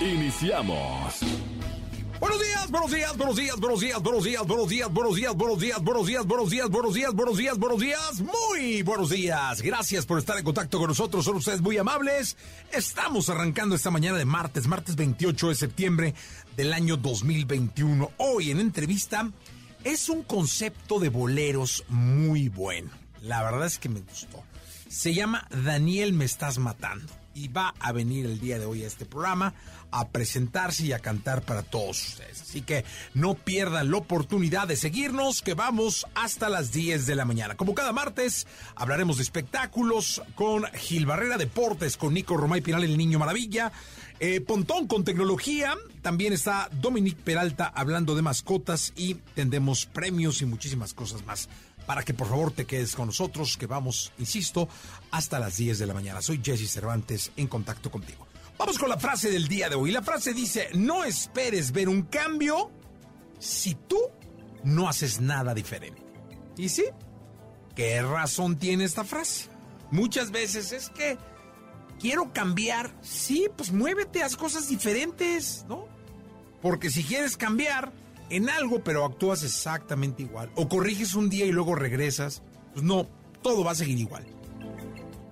Iniciamos. Buenos días, buenos días, buenos días, buenos días, buenos días, buenos días, buenos días, buenos días, buenos días, buenos días, buenos días, buenos días, buenos días, muy buenos días. Gracias por estar en contacto con nosotros, son ustedes muy amables. Estamos arrancando esta mañana de martes, martes 28 de septiembre del año 2021. Hoy en entrevista es un concepto de boleros muy bueno. La verdad es que me gustó. Se llama Daniel Me Estás Matando y va a venir el día de hoy a este programa a presentarse y a cantar para todos ustedes. Así que no pierdan la oportunidad de seguirnos, que vamos hasta las 10 de la mañana. Como cada martes, hablaremos de espectáculos con Gil Barrera, deportes con Nico Romay Pinal, el Niño Maravilla. Eh, Pontón con tecnología, también está Dominic Peralta hablando de mascotas y tendremos premios y muchísimas cosas más para que por favor te quedes con nosotros, que vamos, insisto, hasta las 10 de la mañana. Soy Jesse Cervantes en contacto contigo. Vamos con la frase del día de hoy. La frase dice, no esperes ver un cambio si tú no haces nada diferente. ¿Y sí? ¿Qué razón tiene esta frase? Muchas veces es que quiero cambiar. Sí, pues muévete, haz cosas diferentes, ¿no? Porque si quieres cambiar, en algo, pero actúas exactamente igual. O corriges un día y luego regresas. Pues no, todo va a seguir igual.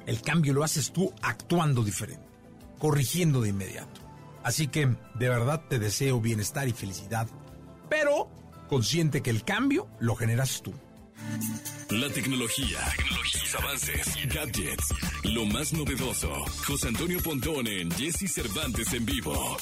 El cambio lo haces tú actuando diferente, corrigiendo de inmediato. Así que de verdad te deseo bienestar y felicidad, pero consciente que el cambio lo generas tú. La tecnología, tecnologías, avances, gadgets, lo más novedoso. José Antonio Pontón en Jesse Cervantes en vivo.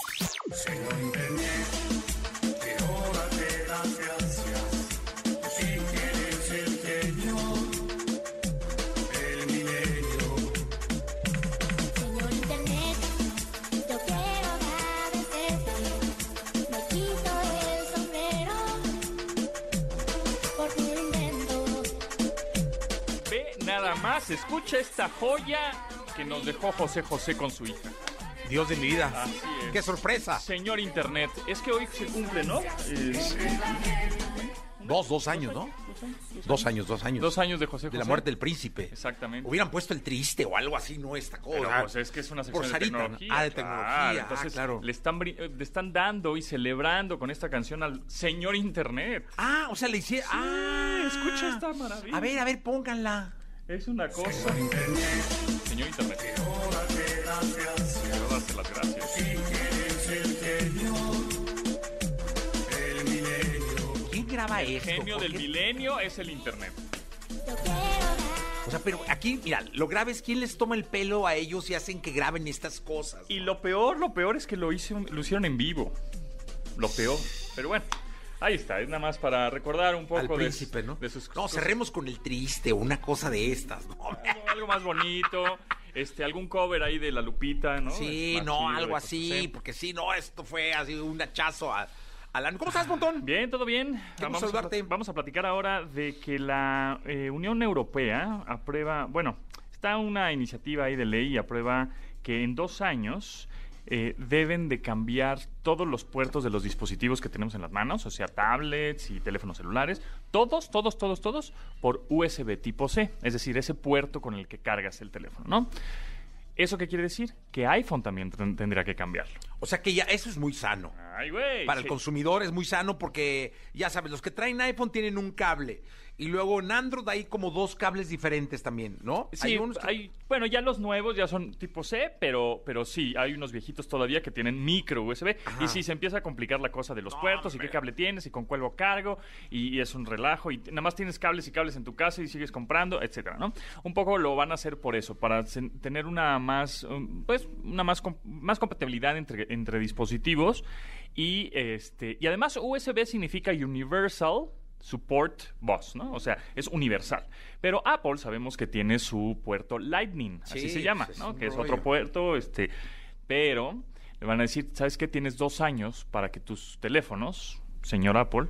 Más, escucha esta joya que nos dejó José José con su hija. Dios de mi vida. Así es. ¡Qué sorpresa! Señor Internet, es que hoy se cumple, ¿no? Es- Dos, dos años, ¿no? Dos años, dos años. dos años de José José. De la muerte del príncipe. Exactamente. Hubieran puesto el triste o algo así, no esta cosa. Pero pues es que es una sección Por de tecnología. Ah, de claro. tecnología. Entonces ah, claro. le, están, eh, le están dando y celebrando con esta canción al señor Internet. Ah, o sea, le hicieron. ah, escucha esta maravilla. A ver, a ver, pónganla. Es una cosa. Señor Internet. Quiero darte las gracias. ¿Quién graba El esto? genio ¿Por del qué? milenio es el Internet. O sea, pero aquí, mira, lo grave es quién les toma el pelo a ellos y hacen que graben estas cosas. Y lo peor, lo peor es que lo, hice, lo hicieron en vivo. Lo peor. Pero bueno, ahí está. Es nada más para recordar un poco Al de- príncipe, ¿no? de sus No, cerremos con el triste o una cosa de estas, ¿no? Algo, algo más bonito. Este, algún cover ahí de la Lupita, ¿no? Sí, Es más no, de algo así, porque sí, no, esto fue así un hachazo a. ¿Cómo estás, Montón? Bien, todo bien. Vamos a, vamos a platicar ahora de que la eh, Unión Europea aprueba, bueno, está una iniciativa ahí de ley y aprueba que en dos años eh, deben de cambiar todos los puertos de los dispositivos que tenemos en las manos, o sea, tablets y teléfonos celulares, todos, todos, todos, todos, por USB tipo C, es decir, ese puerto con el que cargas el teléfono, ¿no? ¿Eso qué quiere decir? Que iPhone también ten- tendría que cambiarlo. O sea que ya, eso es muy sano. Ay, güey. Para el consumidor es muy sano porque, ya sabes, los que traen iPhone tienen un cable. Y luego en Android hay como dos cables diferentes también, ¿no? Sí, hay unos que- hay- bueno, ya los nuevos ya son tipo C, pero, pero sí, hay unos viejitos todavía que tienen micro USB. Ajá. Y sí, se empieza a complicar la cosa de los No, puertos y qué cable tienes y con cuál lo cargo. Y, y es un relajo. Y nada más tienes cables y cables en tu casa y sigues comprando, etcétera, ¿no? Un poco lo van a hacer por eso, para tener una más, um, pues, una más, más compatibilidad entre, entre dispositivos. Y, este, y además USB significa Universal Support Bus, ¿no? O sea, es universal. Pero Apple sabemos que tiene su puerto Lightning, así Sí, se llama, es ¿no? un Que es otro puerto, este Pero le van a decir, ¿sabes qué? Tienes dos años para que tus teléfonos, señor Apple,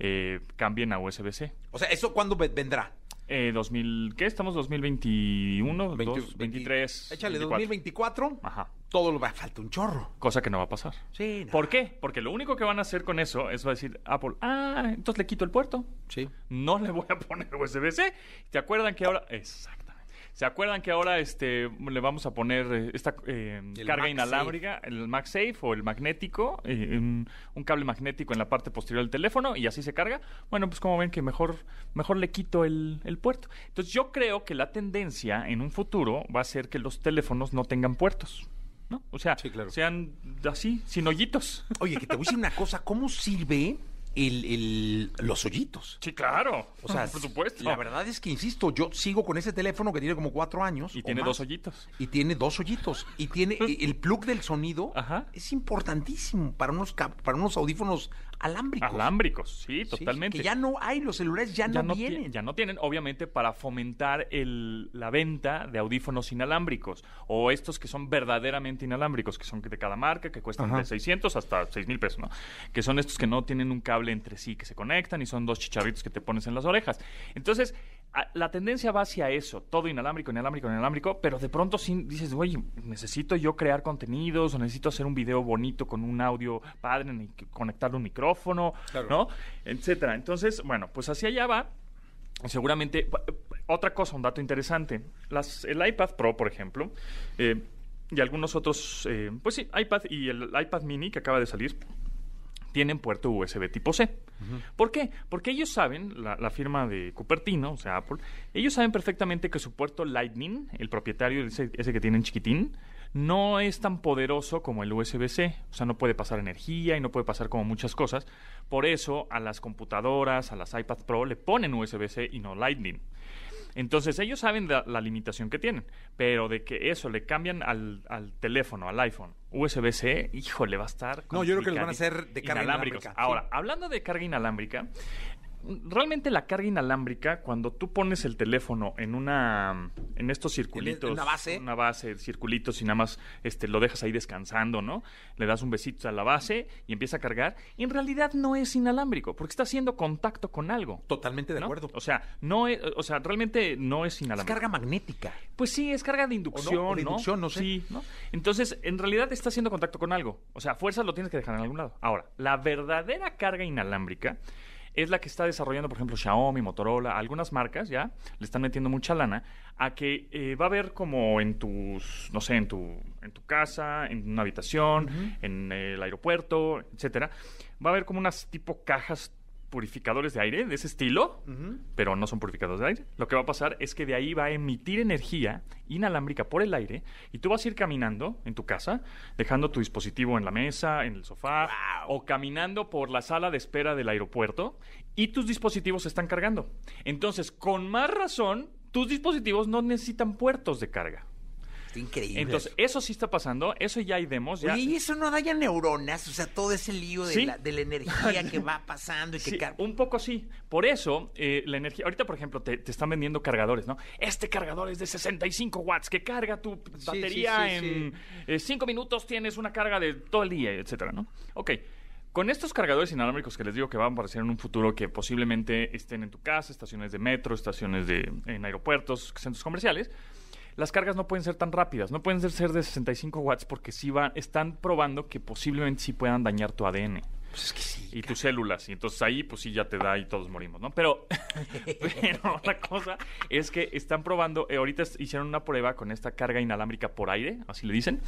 eh, cambien a USB-C. O sea, ¿eso cuándo ve- vendrá? Eh, 2000, ¿Qué? ¿Estamos 2021? 20, 2, 23. Échale 24. 2024. Ajá. Todo lo va, falta un chorro. Cosa que no va a pasar. Sí, no. ¿Por qué? Porque lo único que van a hacer con eso es va a decir Apple, ah, entonces le quito el puerto. Sí. No le voy a poner USB-C. ¿Se acuerdan que ahora... Exactamente. ¿Se acuerdan que ahora este, le vamos a poner eh, esta eh, carga inalámbrica, el MagSafe o el magnético, eh, un, un cable magnético en la parte posterior del teléfono y así se carga? Bueno, pues como ven que mejor, mejor le quito el, el puerto. Entonces yo creo que la tendencia en un futuro va a ser que los teléfonos no tengan puertos. ¿No? O sea, Sí, claro. sean así, sin hoyitos. Oye, que te voy a decir una cosa. ¿Cómo sirve el, el- los hoyitos? Sí, claro. O sea, por supuesto. La verdad es que, insisto, yo sigo con ese teléfono que tiene como cuatro años. Y tiene más, dos hoyitos. Y tiene dos hoyitos. Y tiene el plug del sonido. Ajá. Es importantísimo para unos, para unos audífonos alámbricos. Alámbricos, sí, Sí, totalmente. que ya no hay, los celulares ya, ya no, no, ti- vienen. ya no tienen, obviamente, para fomentar el, la venta de audífonos inalámbricos o estos que son verdaderamente inalámbricos, que son de cada marca, que cuestan Ajá. de 600 hasta 6 mil pesos, ¿no? Que son estos que no tienen un cable entre sí, que se conectan y son dos chicharritos que te pones en las orejas. Entonces, la tendencia va hacia eso, todo inalámbrico, inalámbrico, inalámbrico, pero de pronto sí dices, oye, necesito yo crear contenidos o necesito hacer un video bonito con un audio padre, ni conectarle un micrófono, Claro. ¿no? Etcétera. Entonces, bueno, pues hacia allá va. Seguramente, otra cosa, un dato interesante. Las, el iPad Pro, por ejemplo, eh, y algunos otros, eh, pues sí, iPad y el iPad mini que acaba de salir, tienen puerto USB tipo C. ¿Por qué? Porque ellos saben, la, la firma de Cupertino, o sea, Apple, ellos saben perfectamente que su puerto Lightning, el propietario, ese, ese que tienen chiquitín, no es tan poderoso como el USB-C. O sea, no puede pasar energía y no puede pasar como muchas cosas. Por eso a las computadoras, a las iPad Pro, le ponen USB-C y no Lightning. Entonces ellos saben la, la limitación que tienen, pero de que eso le cambian al, al teléfono, al iPhone, USB-C, híjole, va a estar. No, yo creo que los van a hacer de carga inalámbrica, Ahora, sí. hablando de carga inalámbrica, realmente la carga inalámbrica, cuando tú pones el teléfono en una en estos circulitos, una base. una base, circulitos y nada más este lo dejas ahí descansando, ¿no? Le das un besito a la base y empieza a cargar, en realidad no es inalámbrico, porque está haciendo contacto con algo. Totalmente de ¿no? acuerdo. O sea, no es, o sea, realmente no es es inalámbrico. carga magnética. Pues sí, es carga de inducción, O de inducción, no sé. Sí, ¿no? Entonces, en realidad está haciendo contacto con algo. O sea, fuerzas lo tienes que dejar en algún lado. Ahora, la verdadera carga inalámbrica es la que está desarrollando, por ejemplo, Xiaomi, Motorola, algunas marcas ya le están metiendo mucha lana a que eh, va a haber como en tus, no sé, en tu, en tu casa, en una habitación, en el aeropuerto, etcétera, va a haber como unas tipo cajas purificadores de aire de ese estilo, pero no son purificadores de aire. Lo que va a pasar es que de ahí va a emitir energía inalámbrica por el aire y tú vas a ir caminando en tu casa, dejando tu dispositivo en la mesa, en el sofá o caminando por la sala de espera del aeropuerto y tus dispositivos se están cargando. Entonces, con más razón, tus dispositivos no necesitan puertos de carga. Está increíble. Entonces, eso sí está pasando, eso ya hay demos, ya Oye, ¿y eso no daña neuronas? O sea, todo ese lío de, Sí. la, de la energía que va pasando y que Sí, un poco sí. Por eso, eh, la energía. Ahorita, por ejemplo, te, te están vendiendo cargadores, ¿no? Este cargador es de 65 watts que carga tu batería sí, en 5 minutos, tienes una carga de todo el día, etcétera, ¿no? Ok. Con estos cargadores inalámbricos que les digo que van a aparecer en un futuro que posiblemente estén en tu casa, estaciones de metro, estaciones de en aeropuertos, centros comerciales, las cargas no pueden ser tan rápidas, no pueden ser- de 65 watts porque sí van, están probando que posiblemente sí puedan dañar tu ADN Pues es que sí. y tus células. Y entonces ahí, pues sí, ya te da y todos morimos, ¿no? Pero, pero la cosa es que están probando, eh, ahorita hicieron una prueba con esta carga inalámbrica por aire, así le dicen,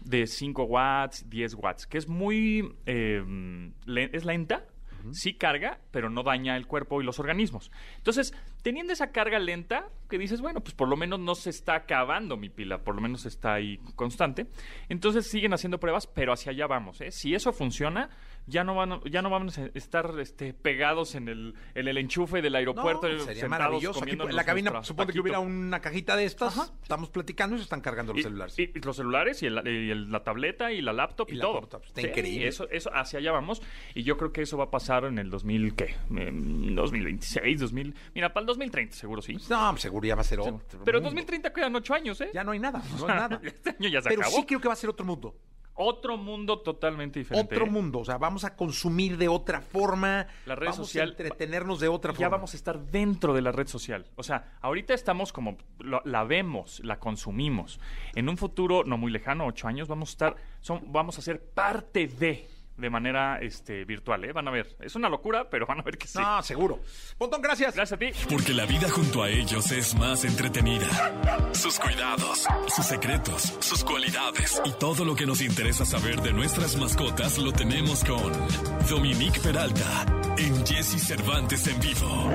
de 5 watts, 10 watts, que es muy, eh, le- es lenta. Sí carga, pero no daña el cuerpo y los organismos. Entonces, teniendo esa carga lenta, que dices, bueno, pues por lo menos no se está acabando mi pila, por lo menos está ahí constante. Entonces siguen haciendo pruebas, pero hacia allá vamos. ¿eh? Si eso funciona, ya no van, ya no vamos a estar este, pegados en el, en el enchufe del aeropuerto. No, sería maravilloso. Aquí, en la cabina, suponte que hubiera una cajita de estas. Ajá. Estamos platicando y se están cargando los Y- celulares. Y, y los celulares y, el- y el- la tableta y la laptop Y la todo. laptop, está increíble. Eso, eso, hacia allá vamos. Y yo creo que eso va a pasar en el 2000, ¿qué? Em, 2026, 2000. Mira, para el 2030 seguro sí. No, seguro ya va a ser otro. Pero en mundo. 2030 quedan ocho años, ¿eh? Ya no hay nada, no hay nada. Este año ya se Pero acabó. sí creo que va a ser otro mundo. Otro mundo totalmente diferente. Otro mundo. O sea, vamos a consumir de otra forma. La red vamos social- a entretenernos de otra ya forma. vamos a estar dentro de la red social. O sea, ahorita estamos como, lo- la vemos, la consumimos. En un futuro no muy lejano, ocho años, vamos a estar, son, vamos a ser parte de, de manera este, virtual, ¿eh? Van a ver. Es una locura, pero van a ver que sí. No, seguro. Pontón, gracias. Gracias a ti. Porque la vida junto a ellos es más entretenida. Sus cuidados, sus secretos, sus cualidades y todo lo que nos interesa saber de nuestras mascotas lo tenemos con Dominique Peralta en Jesse Cervantes en vivo.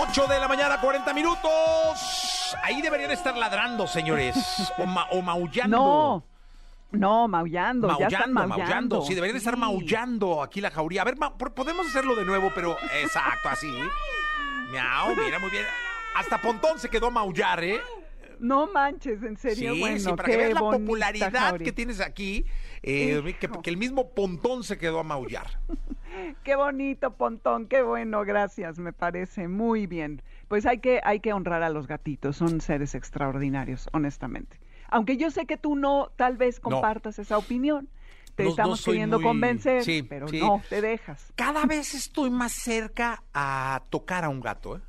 8 de la mañana, 40 minutos. Ahí deberían estar ladrando, señores. O, ma- o maullando. No, no, maullando, ya están Maullando, maullando. Sí, deberían estar maullando aquí la jauría. A ver, podemos hacerlo de nuevo, pero exacto, así. Miau, mira, muy bien. Hasta Pontón se quedó a maullar, ¿eh? No manches, en serio, sí, bueno, sí, para que veas la popularidad que tienes aquí, eh, que, que el mismo Pontón se quedó a maullar. Qué bonito, Pontón, qué bueno, gracias, me parece muy bien. Pues hay que, hay que honrar a los gatitos, son seres extraordinarios, honestamente. Aunque yo sé que tú no, tal vez compartas esa opinión. Te estamos soy queriendo muy- convencer, sí, pero sí. no, te dejas. Cada vez estoy más cerca a tocar a un gato, ¿eh?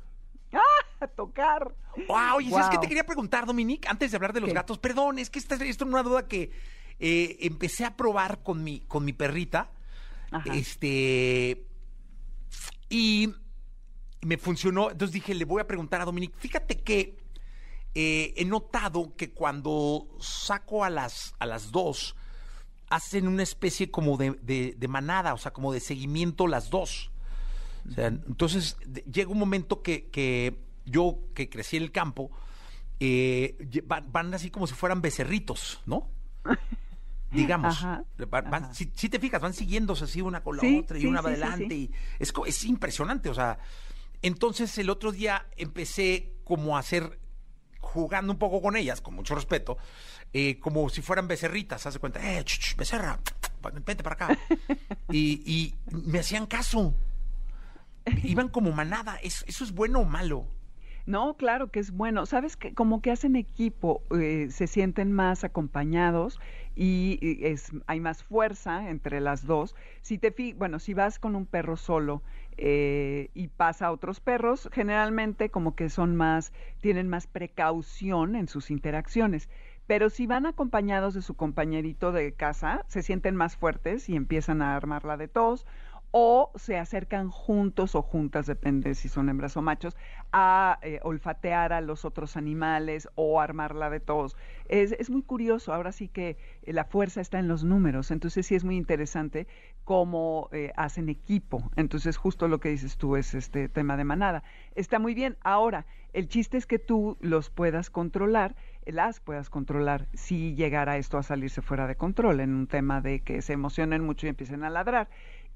A tocar. Wow, oye, ¿sabes qué te quería preguntar, Dominique? Antes de hablar de los ¿Qué? gatos, perdón, es que esta, esto es una duda que eh, empecé a probar con mi, con mi perrita. Ajá. Este. Y me funcionó. Entonces dije, le voy a preguntar a Dominique. Fíjate que eh, he notado que cuando saco a las, a las dos, hacen una especie como de, de- de manada, o sea, como de seguimiento las dos. O sea, entonces de- llega un momento que, que yo, que crecí en el campo, eh, van, van así como si fueran becerritos, ¿no? Digamos. Ajá, Van- van- ajá. si, si te fijas, van siguiéndose así una con la Sí, otra y sí, una sí, va sí, adelante. Y es, es impresionante, o sea. Entonces el otro día empecé como a hacer, jugando un poco con ellas, con mucho respeto, eh, como si fueran becerritas, haz de cuenta, eh, ch, ch, becerra, vente para acá. y, y me hacían caso. Iban como manada. ¿Es- ¿Eso es bueno o malo? No, claro que es bueno. Sabes que como que hacen equipo, eh, se sienten más acompañados y, y es hay más fuerza entre las dos. Si te fi- bueno, si vas con un perro solo eh, y pasa a otros perros, generalmente como que son más, tienen más precaución en sus interacciones. Pero si van acompañados de su compañerito de casa, se sienten más fuertes y empiezan a armarla de tos o se acercan juntos o juntas, depende si son hembras o machos, a eh, olfatear a los otros animales o armarla de tos. Es, es muy curioso, ahora sí que eh, la fuerza está en los números, entonces sí es muy interesante cómo eh, hacen equipo. Entonces justo lo que dices tú es este tema de manada. Está muy bien. Ahora, el chiste es que tú los puedas controlar, las puedas controlar si llegara esto a salirse fuera de control en un tema de que se emocionen mucho y empiecen a ladrar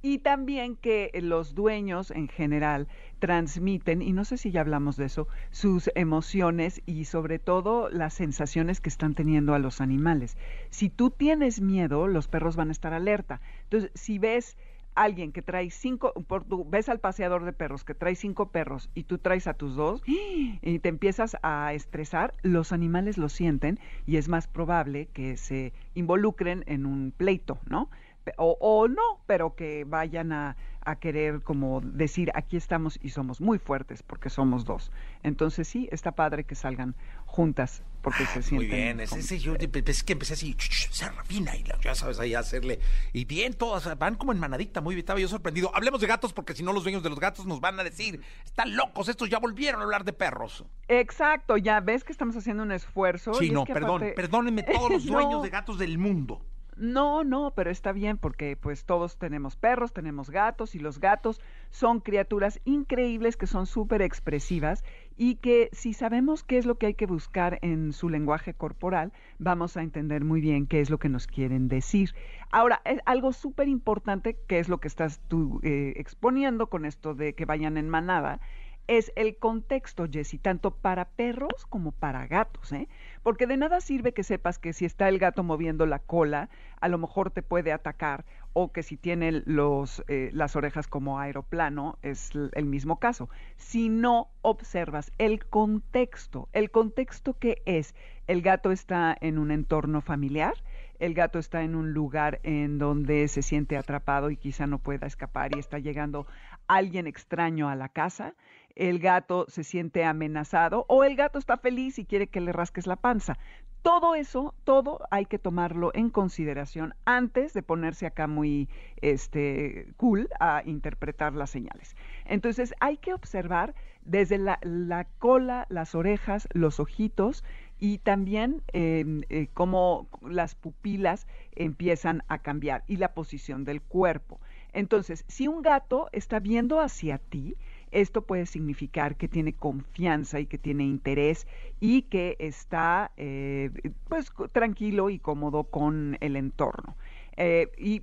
y también que los dueños en general transmiten, y no sé si ya hablamos de eso, sus emociones y sobre todo las sensaciones que están teniendo a los animales. Si tú tienes miedo, los perros van a estar alerta. Entonces, si ves alguien que trae cinco, por tu- ves al paseador de perros que trae cinco perros y tú traes a tus dos y te empiezas a estresar, los animales lo sienten y es más probable que se involucren en un pleito, ¿no? O, o no, pero que vayan a, a querer como decir, aquí estamos y somos muy fuertes porque somos dos. Entonces sí, está padre que salgan juntas porque se sienten... Muy bien, es, ese, yo es que empecé así, ch, ch, se refina y la- ya sabes, ahí hacerle. Y bien, todas van como en manadita, muy bien, estaba yo sorprendido. Hablemos de gatos porque si no los dueños de los gatos nos van a decir, están locos, estos ya volvieron a hablar de perros. Exacto, ya ves que estamos haciendo un esfuerzo. Sí, y es no, que perdón, aparte- perdónenme todos los dueños No. de gatos del mundo. No, no, pero está bien porque pues todos tenemos perros, tenemos gatos y los gatos son criaturas increíbles que son súper expresivas y que si sabemos qué es lo que hay que buscar en su lenguaje corporal, vamos a entender muy bien qué es lo que nos quieren decir. Ahora, es algo súper importante que es lo que estás tú eh, exponiendo con esto de que vayan en manada, es el contexto, Jessy, tanto para perros como para gatos, ¿eh? Porque de nada sirve que sepas que si está el gato moviendo la cola, a lo mejor te puede atacar, o que si tiene los, eh, las orejas como aeroplano, es el mismo caso. Si no observas el contexto, el contexto que es, el gato está en un entorno familiar, el gato está en un lugar en donde se siente atrapado y quizá no pueda escapar y está llegando alguien extraño a la casa, el gato se siente amenazado o el gato está feliz y quiere que le rasques la panza. Todo eso, todo hay que tomarlo en consideración antes de ponerse acá muy este, cool a interpretar las señales. Entonces hay que observar desde la, la cola, las orejas, los ojitos y también eh, eh, cómo las pupilas empiezan a cambiar y la posición del cuerpo. Entonces, si un gato está viendo hacia ti, esto puede significar que tiene confianza y que tiene interés y que está eh, pues tranquilo y cómodo con el entorno. Eh, y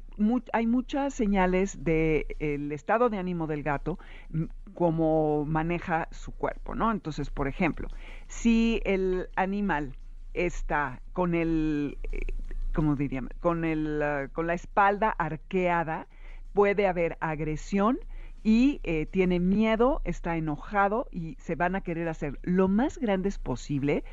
hay muchas señales del estado de ánimo del gato, cómo maneja su cuerpo, ¿no? Entonces, por ejemplo, si el animal está con el, eh, ¿cómo diríamos? Con, el, ah, con la espalda arqueada, puede haber agresión y eh, tiene miedo, está enojado y se van a querer hacer lo más grandes posible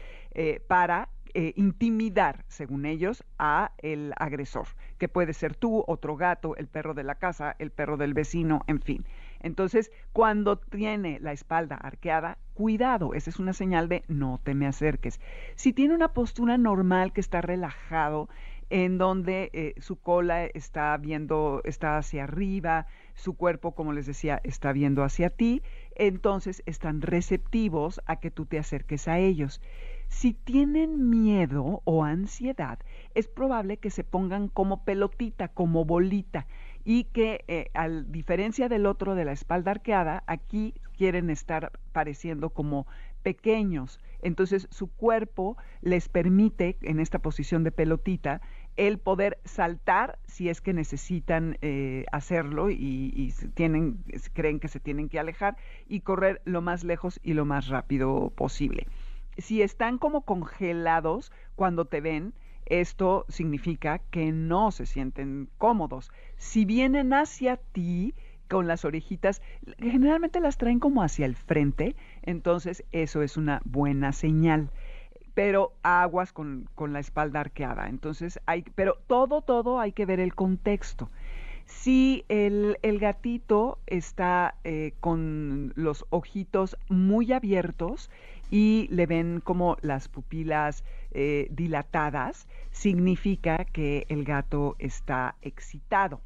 para eh, intimidar, según ellos, a el agresor, que puede ser tú, otro gato, el perro de la casa, el perro del vecino, en fin. Entonces, cuando tiene la espalda arqueada, cuidado, esa es una señal de no te me acerques. Si tiene una postura normal que está relajado, en donde eh, su cola está viendo, está hacia arriba, su cuerpo, como les decía, está viendo hacia ti, entonces están receptivos a que tú te acerques a ellos. Si tienen miedo o ansiedad, es probable que se pongan como pelotita, como bolita, y que eh, a diferencia del otro de la espalda arqueada, aquí quieren estar pareciendo como pequeños. Entonces su cuerpo les permite, en esta posición de pelotita, el poder saltar si es que necesitan eh, hacerlo y, y tienen, creen que se tienen que alejar y correr lo más lejos y lo más rápido posible. Si están como congelados cuando te ven, esto significa que no se sienten cómodos. Si vienen hacia ti con las orejitas, generalmente las traen como hacia el frente, entonces eso es una buena señal pero aguas con, con, la espalda arqueada. Entonces, hay, pero todo, todo hay que ver el contexto. Si el, el gatito está eh, con los ojitos muy abiertos y le ven como las pupilas eh, dilatadas, significa que el gato está excitado.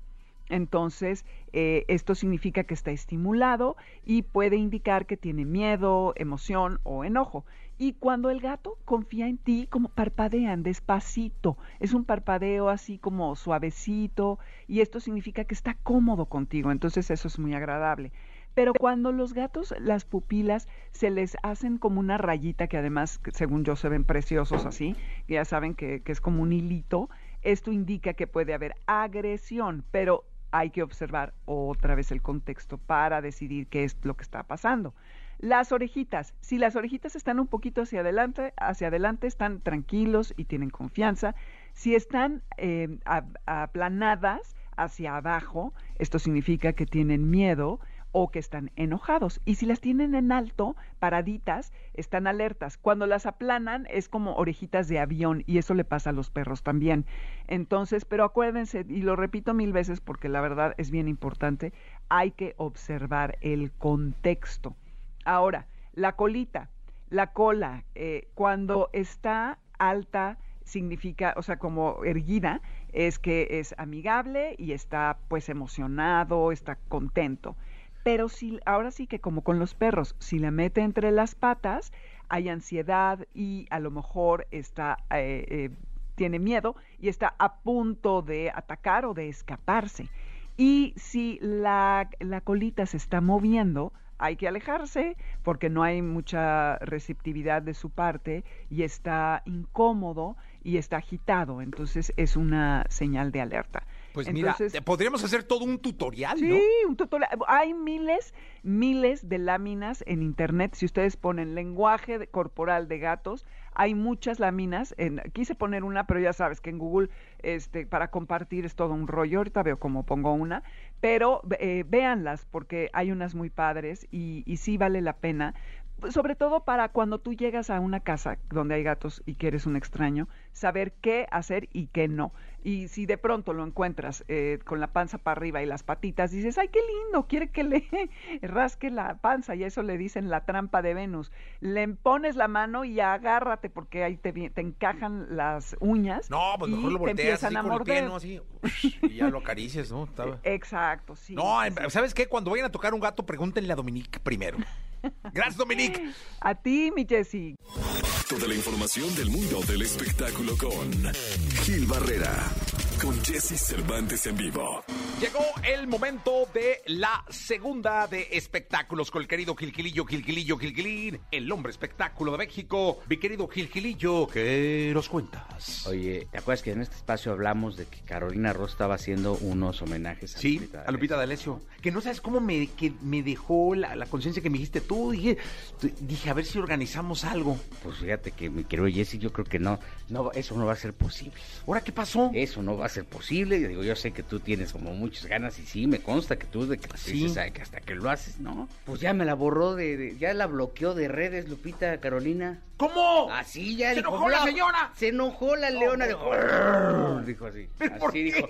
Entonces, eh, esto significa que está estimulado y puede indicar que tiene miedo, emoción o enojo. Y cuando el gato confía en ti, como parpadean despacito, es un parpadeo así como suavecito y esto significa que está cómodo contigo, entonces eso es muy agradable. Pero cuando los gatos, las pupilas se les hacen como una rayita, que además, según yo, se ven preciosos así, ya saben que, que es como un hilito, esto indica que puede haber agresión, pero hay que observar otra vez el contexto para decidir qué es lo que está pasando. Las orejitas, si las orejitas están un poquito hacia adelante, hacia adelante están tranquilos y tienen confianza. Si están eh, aplanadas hacia abajo, esto significa que tienen miedo o que están enojados. Y si las tienen en alto, paraditas, están alertas. Cuando las aplanan es como orejitas de avión y eso le pasa a los perros también. Entonces, pero acuérdense, y lo repito mil veces porque la verdad es bien importante, hay que observar el contexto. Ahora, la colita, la cola, eh, cuando está alta, significa, o sea, como erguida, es que es amigable y está pues emocionado, está contento. Pero si, ahora sí que como con los perros, si la mete entre las patas, hay ansiedad y a lo mejor está, eh, eh, tiene miedo y está a punto de atacar o de escaparse. Y si la, la colita se está moviendo, hay que alejarse porque no hay mucha receptividad de su parte y está incómodo y está agitado. Entonces es una señal de alerta. Pues Entonces, mira, podríamos hacer todo un tutorial, Sí, ¿no? un tutorial. Hay miles, miles de láminas en internet. Si ustedes ponen lenguaje corporal de gatos, hay muchas láminas. En, quise poner una, pero ya sabes que en Google este, para compartir es todo un rollo. Ahorita veo cómo pongo una, pero eh, véanlas porque hay unas muy padres y, y sí vale la pena sobre todo para cuando tú llegas a una casa donde hay gatos y que eres un extraño, saber qué hacer y qué no. Y si de pronto lo encuentras eh, con la panza para arriba y las patitas, dices, ay, qué lindo, quiere que le rasque la panza, y eso le dicen la trampa de Venus. Le pones la mano y agárrate porque ahí te, encajan las uñas. No, pues mejor lo te volteas empiezan así a con el pie. ¿no? Así, y ya lo acaricias, ¿no? Estaba- Exacto, sí. No, sí, em- sí. ¿sabes qué? Cuando vayan a tocar un gato, pregúntenle a Dominique primero. Gracias, Dominique. A ti, mi Jessy. Toda la información del mundo del espectáculo con Gil Barrera, con Jesse Cervantes en vivo. Llegó el momento de la segunda de espectáculos con el querido Gilgilillo, Gilgilillo, Gilgilín, el hombre espectáculo de México. Mi querido Gilgilillo, ¿qué nos cuentas? Oye, ¿te acuerdas que en este espacio hablamos de que Carolina Ross estaba haciendo unos homenajes a Sí, Lupita a Lupita D'Alessio. Que no sabes cómo me, que me dejó la, la conciencia que me dijiste tú. Dije, dije, a ver si organizamos algo. Pues fíjate que mi querido Jesse, yo creo que no, no, eso no va a ser posible. ¿Ahora qué pasó? Eso no va a ser posible. Yo digo, yo sé que tú tienes como muchas ganas y sí, me consta que tú de que Sí. dices, "Ay, que hasta que lo haces, ¿no? Pues ya me la borró de, de- ya la bloqueó de redes, Lupita Carolina. ¿Cómo? Así ya ¡Se dijo, enojó la señora! Se enojó la leona, dijo, dijo así. ¿Pero por Así dijo,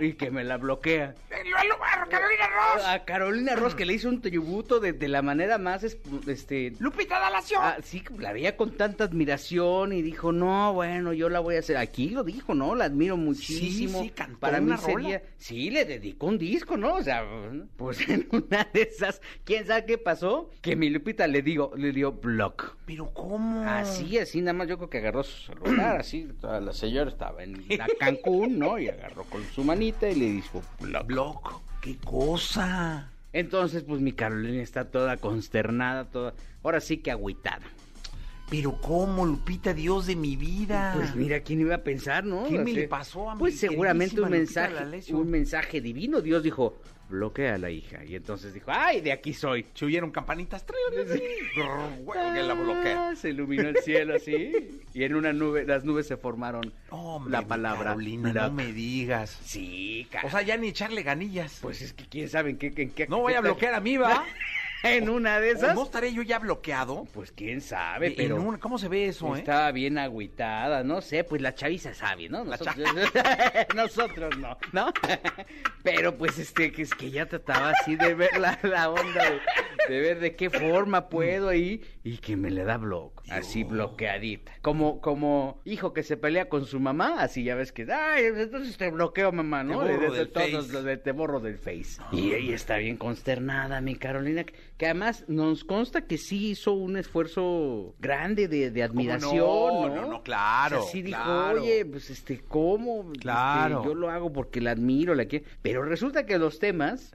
y que me la bloquea. ¡Señor lugar, Carolina Ross! A Carolina Ross que le hizo un tributo de, de la manera más es- este ¡Lupita D'Alessio! ah, sí, la veía con tanta admiración y dijo, no, bueno, yo la voy a hacer. Aquí lo dijo, ¿no? La admiro muchísimo. sí, cantó Para una mí rola. sería, sí, le dedicó un disco, ¿no? O sea, pues en una de esas, ¿quién sabe qué pasó? Que mi Lupita le digo, le dio block. ¿Pero cómo? Así, así, nada más yo creo que agarró su celular, así, toda la señora estaba en la Cancún, ¿no? Y agarró con su manita y le dijo, block. Block. ¡Qué cosa! Entonces, pues mi Carolina está toda consternada, toda, ahora sí que agüitada. ¿Pero cómo, Lupita, Dios de mi vida? Pues mira, ¿quién iba a pensar, no? ¿Qué O me le pasó a mi Pues seguramente un Lupita mensaje, un mensaje divino. Dios dijo, bloquea a la hija. Y entonces dijo, ay, de aquí soy. Se oyeron campanitas. Que la bloquea. Ah, Se iluminó el cielo así. y en una nube, las nubes se formaron Hombre, la palabra. Carolina, no me digas. Sí, cara. O sea, ya ni echarle ganillas. pues es que quién sabe en qué... En qué no voy a bloquear a mí, ¿va? en una de ¿O esas. ¿No estaré yo ya bloqueado? Pues quién sabe, En pero... un- ¿Cómo se ve eso, eh? Estaba bien agüitada, no sé, pues la chaviza sabe, ¿no? Nosotros, nosotros no, ¿no? Pero pues este, que es que ya trataba así de ver la, la onda, de, de ver de qué forma puedo ahí y que me le da bloque, así bloqueadita. Como, como hijo que se pelea con su mamá, así ya ves que, ay, entonces te bloqueo mamá, ¿no? Te borro De- de del todos, Face. de- te borro del face. Y ella está bien consternada, mi Carolina, que, que además nos consta que sí hizo un esfuerzo grande de, de admiración, no? ¿no? No, no, claro, O sea, sí dijo, oye, pues este, ¿cómo? Este, Claro. yo lo hago porque la admiro, la quiero. Pero resulta que los temas,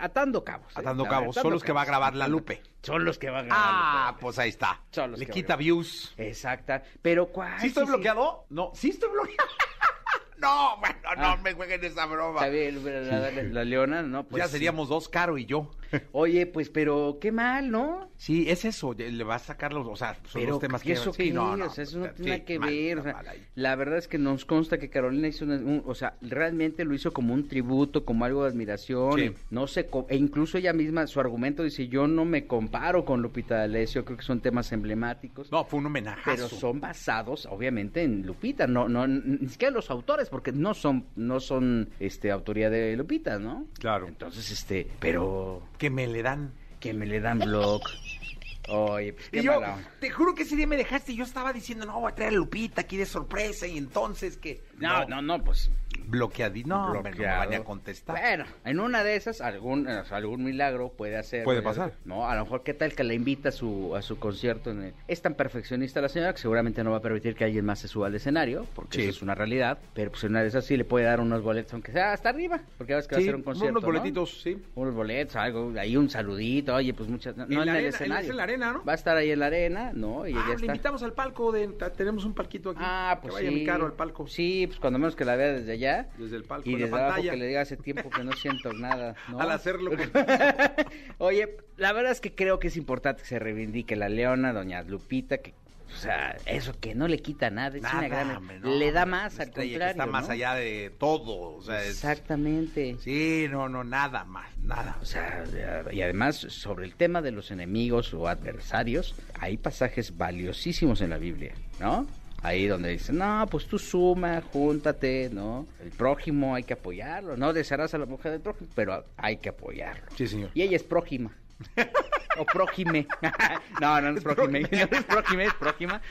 atando cabos. ¿eh? Atando ver, cabos, son los que va a grabar la Lupe. Son los que va a grabar Ah, pues ahí está. Son los Le que quita views. Exacta. Pero ¿cuál? ¿Sí estoy bloqueado? No, ¿sí estoy bloqueado? no, bueno, no Ah. me jueguen esa broma. Está bien, la, la- la leona, ¿no? Pues ya sí. seríamos dos, Caro y yo. Oye, pues, pero qué mal, ¿no? Sí, es eso, le va a sacar los, o sea, son Pero los temas ¿y que... eso sí, no, no, o sea, eso no sí, tiene que mal, ver. o sea, la verdad es que nos consta que Carolina hizo, una- un- o sea, realmente lo hizo como un tributo, como algo de admiración. Sí. No sé, e incluso ella misma, su argumento dice, yo no me comparo con Lupita D'Alessio, creo que son temas emblemáticos. No, fue un homenajazo. Pero son basados, obviamente, en Lupita, no, no, ni siquiera los autores, porque no son, no son, este, autoría de Lupita, ¿no? Claro. Entonces, este, pero Que me le dan. que me le dan blog. Oye, pues qué Y yo, mala onda. te juro que ese día me dejaste y yo estaba diciendo, no, voy a traer a Lupita aquí de sorpresa y entonces que... No, no, no, pues Bloqueadito. No, hombre, no me van a contestar. Bueno, en una de esas, algún, algún milagro puede hacer. Puede pasar. No, a lo mejor, ¿qué tal que la invita a su, a su concierto? En el- Es tan perfeccionista la señora que seguramente no va a permitir que alguien más se suba al escenario, porque Sí. eso es una realidad. Pero pues en una de esas sí le puede dar unos boletos, aunque sea hasta arriba, porque ya ves que va a ser un concierto. unos ¿no? boletitos, sí. Unos boletos, algo, ahí un saludito, oye, pues muchas. No, En en, la el arena, escenario. es en la arena, ¿no? Va a estar ahí en la arena, ¿no? Y Ah, ella le está. invitamos al palco, de, tenemos un palquito aquí. Ah, pues que vaya sí. mi caro al palco. Sí, pues cuando menos que la vea desde allá. Desde el palco, Y en la desde abajo que le diga hace tiempo que no siento nada. ¿no? Al hacerlo. Oye, la verdad es que creo que es importante que se reivindique la leona, doña Lupita, que O sea, eso que no le quita nada, es una Nada, gran... hombre, no, le da una más, al que contrario, Está más allá de todo. O sea, es- Exactamente. Sí, no, no, nada más, nada. O sea, y además sobre el tema de los enemigos o adversarios, hay pasajes valiosísimos en la Biblia, ¿no? Ahí donde dicen, no, pues tú suma, júntate, ¿no? El prójimo hay que apoyarlo, no desearás a la mujer del prójimo, pero hay que apoyarlo. Sí, señor. Y ella es prójima. O prójime. no, no, no es prójime. No es prójime, es prójima.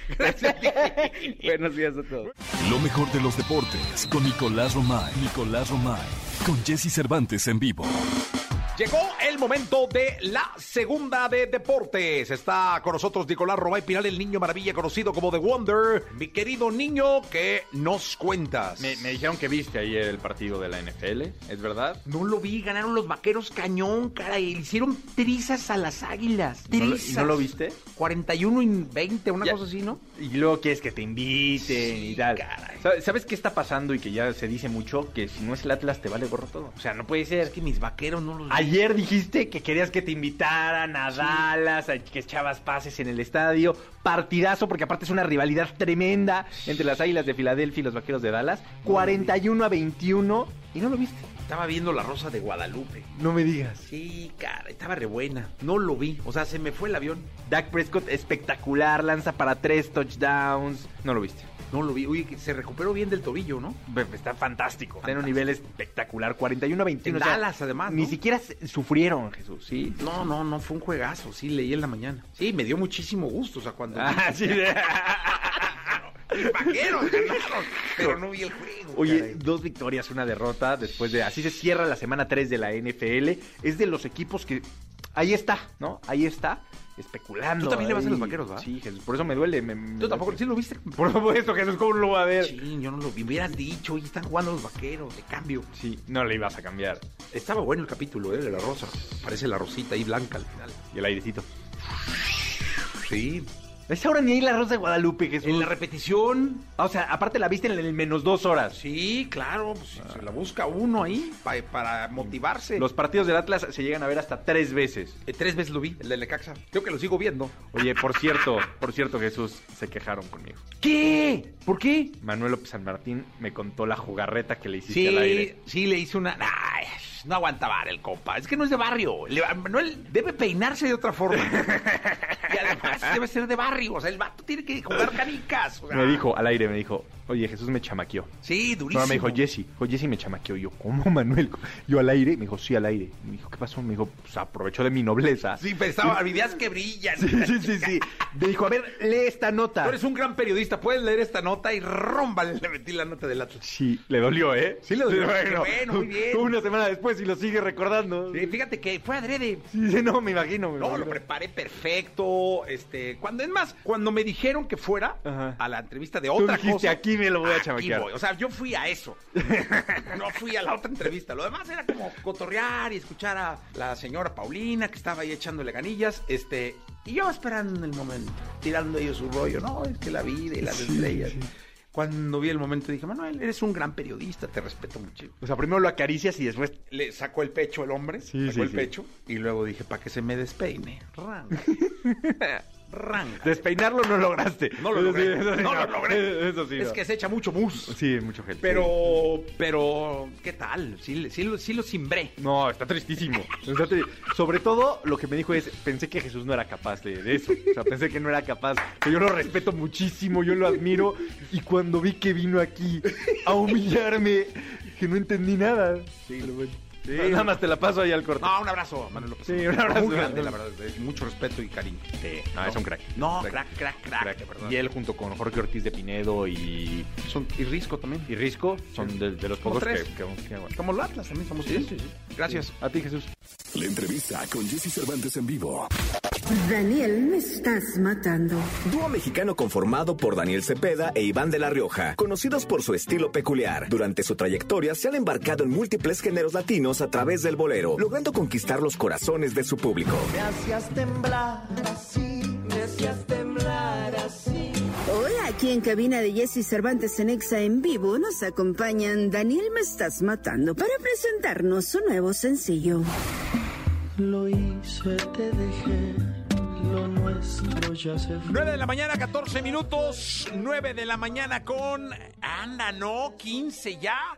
Buenos días a todos. Lo mejor de los deportes con Nicolás Romay. Nicolás Romay. Con Jesse Cervantes en vivo. Llegó el momento de la segunda de deportes. Está con nosotros Nicolás Romay Pinal, el niño maravilla conocido como The Wonder. Mi querido niño, ¿qué nos cuentas? Me, me dijeron que viste ayer el partido de la NFL, ¿es verdad? No lo vi, ganaron los vaqueros cañón, cara, y le hicieron trizas a las águilas. ¿No lo- Trizas. y no lo viste? 41 y 20, una Ya. cosa así, ¿no? Y luego quieres que te inviten Sí, y tal. caray. ¿Sabes- ¿Sabes qué está pasando y que ya se dice mucho? Que si no es el Atlas te vale gorro todo. O sea, no puede ser. Es que mis vaqueros no los. Ayer dijiste que querías que te invitaran a Dallas, a que echabas pases en el estadio. Partidazo, porque aparte es una rivalidad tremenda entre las Águilas de Filadelfia y los Vaqueros de Dallas. 41 a 21. Y no lo viste. Estaba viendo la Rosa de Guadalupe. No me digas. Sí, cara, estaba re buena. No lo vi. O sea, se me fue el avión. Dak Prescott espectacular, lanza para tres touchdowns. No lo viste. No lo vi. Uy, que se recuperó bien del tobillo, ¿no? Está fantástico. En un nivel espectacular. 41 a 21. En o sea, Dallas, además, Ni siquiera sufrieron, Jesús. Sí. No, no, no, fue un juegazo. Sí, leí en la mañana. Sí, me dio muchísimo gusto. O sea, cuando. Ah, sí. Vaqueros ganaron. Pero no vi el juego. Oye, caray. dos victorias, una derrota después de... Así se cierra la semana 3 de la NFL. Es de los equipos que... Ahí está, ¿no? Ahí está, especulando. Tú también le vas a los vaqueros, ¿va? Sí, Jesús, por eso me duele. me- me- ¿Tú tampoco? ¿Sí lo viste? Por supuesto, Jesús, ¿cómo lo va a ver? Sí, yo no lo vi. Hubieras dicho, oye, están jugando los vaqueros, de cambio. Sí, no le ibas a cambiar. Estaba bueno el capítulo, ¿eh? De la rosa. Parece la rosita ahí blanca al final. Y el airecito. Sí. Es ahora ni ahí la Rosa de Guadalupe, Jesús. En la repetición. Ah, O sea, aparte la viste en el menos dos horas. Sí, claro. pues, Se la busca uno ahí pa- para motivarse. Los partidos del Atlas se llegan a ver hasta tres veces. Eh, tres veces lo vi, el de Lecaxa. Creo que lo sigo viendo. Oye, por cierto, por cierto, Jesús, se quejaron conmigo. ¿Qué? ¿Por qué? Manuel López San Martín me contó la jugarreta que le hiciste al aire. sí, le hice una. Ay, no aguanta bar el compa. Es que no es de barrio. Le- Manuel debe peinarse de otra forma. y además debe ser de barrio. O sea, el vato tiene que jugar canicas. o sea. Me dijo al aire, me dijo, oye, Jesús me chamaqueó. Sí, durísimo. No, me dijo, Jesse, dijo, Jesse me chamaqueó. Yo, ¿cómo, Manuel? Yo al aire, me dijo, sí, al aire. Me dijo, ¿qué pasó? Me dijo, pues aprovechó de mi nobleza. Sí, pensaba, videos que brillan. sí, sí, sí, sí. Me dijo, a ver, lee esta nota. Tú eres un gran periodista, puedes leer esta nota y rómbale, le metí la nota del Atlas. Sí, le dolió, ¿eh? Sí, le dolió. Bueno, bueno, muy bien. Una semana después y lo sigue recordando. Sí, fíjate que fue adrede. Sí, sí, no, me imagino. me No, lo preparé perfecto. Este, cuando es más, cuando me dijeron que fuera Ajá. a la entrevista de Tú otra dijiste, cosa. aquí me lo voy a chamaquear. voy. O sea, yo fui a eso. no fui a la otra entrevista. Lo demás era como cotorrear y escuchar a la señora Paulina que estaba ahí echándole ganillas. Este, y yo esperando el momento, tirando ellos su rollo. No, es que la vida y las estrellas. Cuando vi el momento dije, Manuel, eres un gran periodista, te respeto mucho. O sea, primero lo acaricias y después Le sacó el pecho el hombre, Sí, sacó sí, el sí. pecho, y luego dije, para que se me despeine. Ranga. Ranga. despeinarlo no lograste. No lo Eso logré. sí, eso sí, No lo logré. Eso sí. es no. que se echa mucho mus. Sí, mucho gel. Pero, pero, ¿qué tal? Sí, sí, lo- sí lo cimbré. No, está tristísimo. Está tri- Sobre todo, lo que me dijo es, pensé que Jesús no era capaz de, de eso. O sea, pensé que no era capaz. Que yo lo respeto muchísimo, yo lo admiro. Y cuando vi que vino aquí a humillarme, que no entendí nada. Sí, lo bueno. Nada más te la paso ahí al corte. No, un abrazo, Manuel López. Sí, un abrazo. Muy grande, la verdad. Mucho respeto y cariño. Sí, no, es un crack. No, crack, crack, crack. Y él junto con Jorge Ortiz de Pinedo y, Son, y Risco también. y Risco son de, de los pocos que, tres. que- que- bueno. Como los Atlas también somos Sí, tres. sí, sí. Gracias. A ti, Jesús. La entrevista con Jesse Cervantes en vivo. Daniel, me estás matando. Dúo mexicano conformado por Daniel Cepeda e Iván de la Rioja, conocidos por su estilo peculiar. Durante su trayectoria se han embarcado en múltiples géneros latinos a través del bolero, logrando conquistar los corazones de su público. Hoy aquí en cabina de Jesse Cervantes en Exa en vivo nos acompañan Daniel Me estás matando para presentarnos su nuevo sencillo. Lo hice, te dejé, lo nuestro ya se fue. 9 de la mañana, 14 minutos. 9 de la mañana con. Anda, no, 15 ya.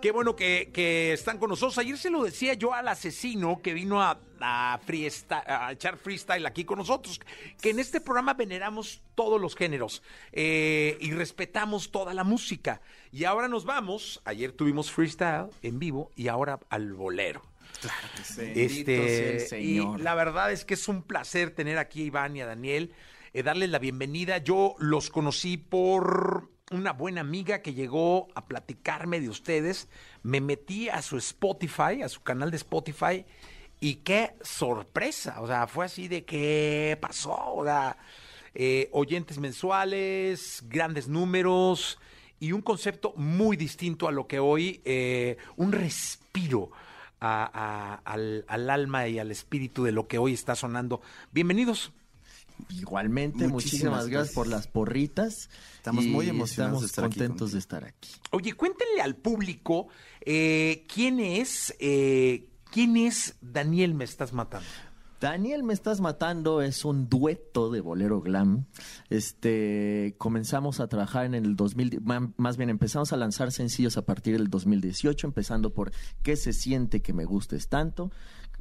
Qué bueno que, que están con nosotros. Ayer se lo decía yo al asesino que vino a, a, a echar freestyle aquí con nosotros. Que en este programa veneramos todos los géneros eh, y respetamos toda la música. Y ahora nos vamos. Ayer tuvimos freestyle en vivo y ahora al bolero. Bendito sea el Señor. Y la verdad es que es un placer tener aquí a Iván y a Daniel, eh, darles la bienvenida. Yo los conocí por una buena amiga que llegó a platicarme de ustedes. Me metí a su Spotify, a su canal de Spotify, y qué sorpresa. O sea, fue así de qué pasó. O sea, eh, oyentes mensuales, grandes números y un concepto muy distinto a lo que hoy, eh, un respiro a- a- al, al alma y al espíritu de lo que hoy está sonando. Bienvenidos. Igualmente, muchísimas, Muchísimas gracias gracias. por las porritas. Estamos muy emocionados de estamos estar aquí contentos de estar aquí. Oye, cuéntenle al público eh, quién es, eh, quién es Daniel Me Estás Matando. Daniel Me Estás Matando es un dueto de bolero glam. Este, comenzamos a trabajar en el 2000, ma- más bien empezamos a lanzar sencillos a partir del 2018, empezando por ¿Qué se siente que me gustes tanto?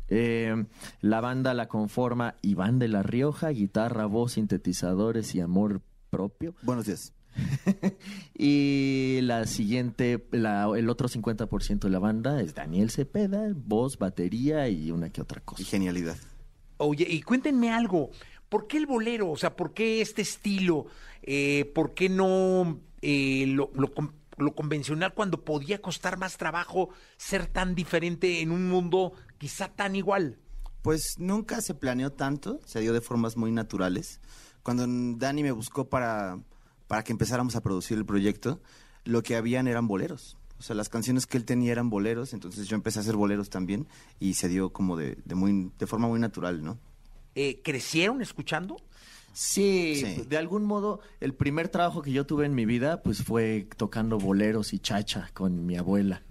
Eh, la banda la conforma Iván de la Rioja, guitarra, voz, sintetizadores y amor propio. Buenos días. Y la siguiente, la- el otro 50% de la banda es Daniel Cepeda, voz, batería y una que otra cosa. Y genialidad. Oye, y cuéntenme algo. ¿Por qué el bolero? O sea, ¿por qué este estilo? Eh, ¿Por qué no eh, lo, lo lo convencional cuando podía costar más trabajo ser tan diferente en un mundo quizá tan igual? Pues nunca se planeó tanto, se dio de formas muy naturales. Cuando Dani me buscó para, para que empezáramos a producir el proyecto, lo que habían eran boleros. O sea, las canciones que él tenía eran boleros, entonces yo empecé a hacer boleros también y se dio como de, de, muy, de forma muy natural, ¿no? Eh, ¿Crecieron escuchando? Sí, Sí. de algún modo, el primer trabajo que yo tuve en mi vida, pues fue tocando boleros y chacha con mi abuela.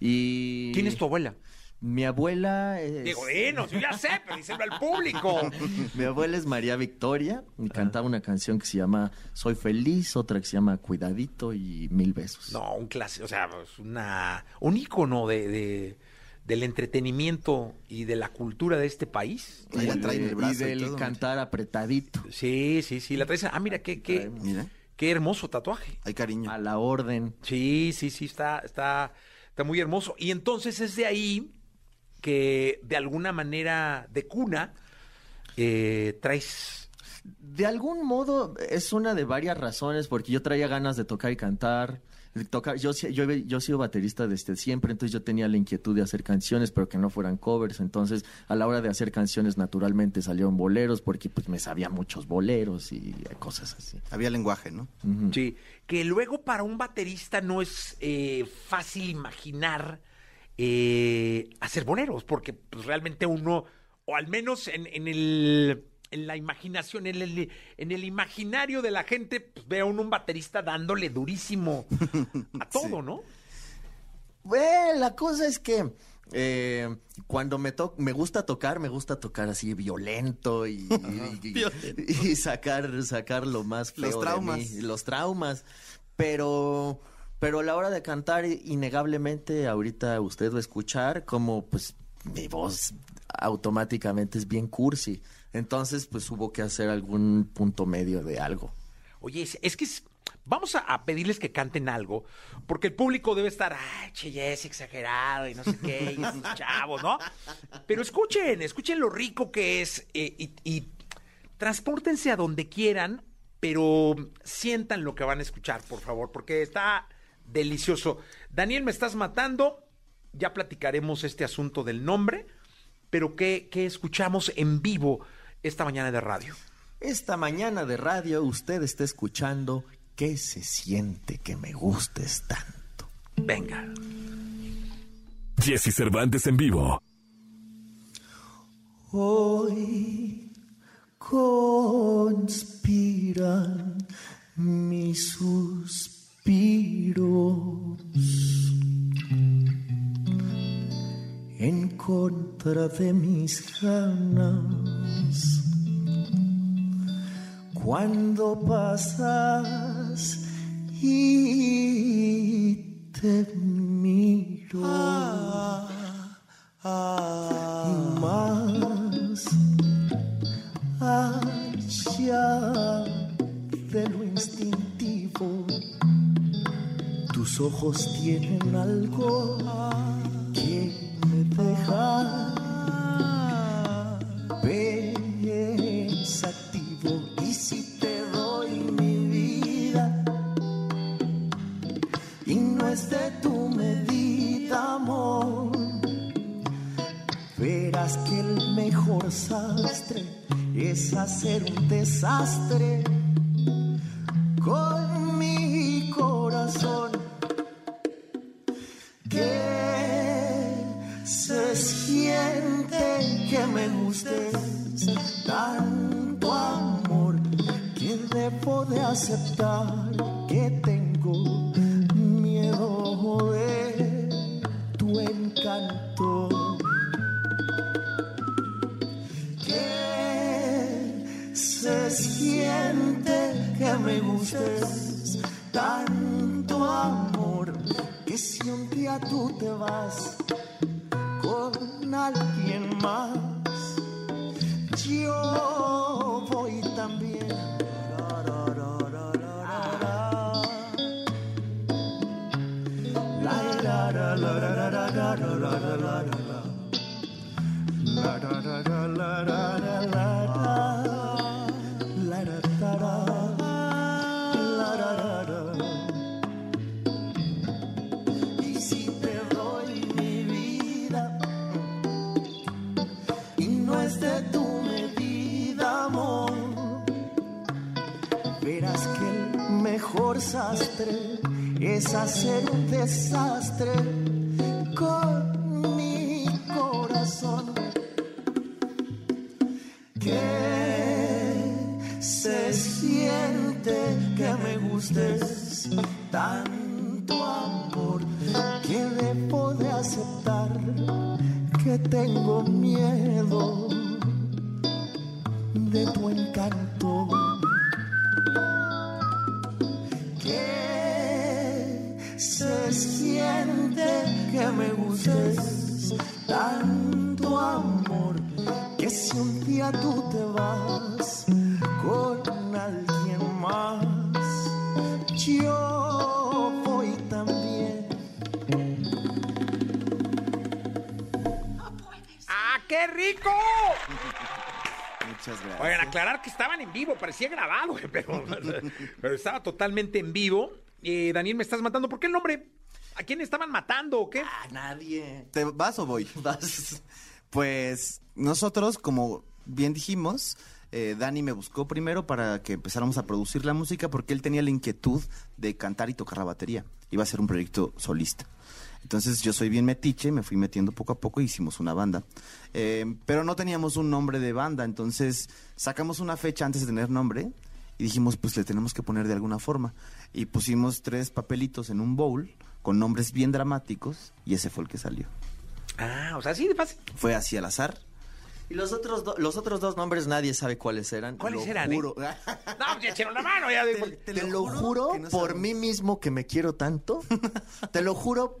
Y ¿Quién es tu abuela? Mi abuela es... Digo, bueno, yo ya sé, pero díselo al público. Mi abuela es María Victoria y cantaba una canción que se llama Soy feliz, otra que se llama Cuidadito y Mil besos. No, un clásico, o sea, es una, un ícono de, de- del entretenimiento y de la cultura de este país. Ahí la trae en el y brazo y del todo. cantar apretadito. Sí, sí, sí, la traes. Ah, mira, qué, qué, Mira, qué hermoso tatuaje. hay cariño. A la orden. Sí, sí, sí, está, está, está muy hermoso. Y entonces es de ahí que de alguna manera de cuna eh, traes. De algún modo es una de varias razones, porque yo traía ganas de tocar y cantar. Tocar, yo, yo, yo he sido baterista desde siempre, entonces yo tenía la inquietud de hacer canciones, pero que no fueran covers. Entonces, a la hora de hacer canciones, naturalmente salieron boleros, porque pues me sabía muchos boleros y cosas así. Había lenguaje, ¿no? Sí, que luego para un baterista no es eh, fácil imaginar eh, hacer boleros, porque pues, realmente uno, o al menos en, en el en la imaginación, en el, en el imaginario de la gente, pues ve a uno un baterista dándole durísimo a todo, ¿no? Bueno, la cosa es que eh, cuando me to me gusta tocar, me gusta tocar así violento y, y- y- y sacar, sacar lo más feo Los de traumas. mí, los traumas. Pero, pero a la hora de cantar, innegablemente, ahorita usted va a escuchar como pues mi voz automáticamente es bien cursi. Entonces, pues hubo que hacer algún punto medio de algo. Oye, es, que vamos a, a pedirles que canten algo, porque el público debe estar, ay, che, ya es exagerado y no sé qué, y esos chavos, ¿no? Pero escuchen, escuchen lo rico que es eh, y, y transpórtense a donde quieran, pero sientan lo que van a escuchar, por favor, porque está delicioso. Daniel, me estás matando, ya platicaremos este asunto del nombre, pero ¿qué, qué escuchamos en vivo esta mañana de radio? Esta mañana de radio usted está escuchando ¿Qué se siente que me gustes tanto? Venga. Jesse Cervantes en vivo. Hoy conspiran mis suspiros en contra de mis ganas Cuando pasas y te miro más allá de lo instintivo. Tus ojos tienen algo que me deja pensativo. Y si te doy mi vida y no es de tu medida, amor, verás que el mejor sastre es hacer un desastre tanto amor que debo de aceptar que tengo miedo de tu encanto. Aclarar que estaban en vivo, parecía grabado, pero, estaba totalmente en vivo. Eh, Daniel, me estás matando. ¿Por qué el nombre? ¿A quién estaban matando o qué? A nadie. ¿Te vas o voy? Vas. Pues nosotros, como bien dijimos, eh, Dani me buscó primero para que empezáramos a producir la música porque él tenía la inquietud de cantar y tocar la batería. Iba a ser un proyecto solista. Entonces yo soy bien metiche, me fui metiendo poco a poco y hicimos una banda. Eh, pero no teníamos un nombre de banda, entonces sacamos una fecha antes de tener nombre y dijimos, pues le tenemos que poner de alguna forma. Y pusimos tres papelitos en un bowl con nombres bien dramáticos y ese fue el que salió. Ah, o sea, así de fácil. Fue así al azar. Y los otros, do- los otros dos nombres nadie sabe cuáles eran. ¿Cuáles Lo eran, eh? juro. No, ya echaron la mano. Ya, de- Te, lo juro, no por sabemos. mí mismo que me quiero tanto. te lo juro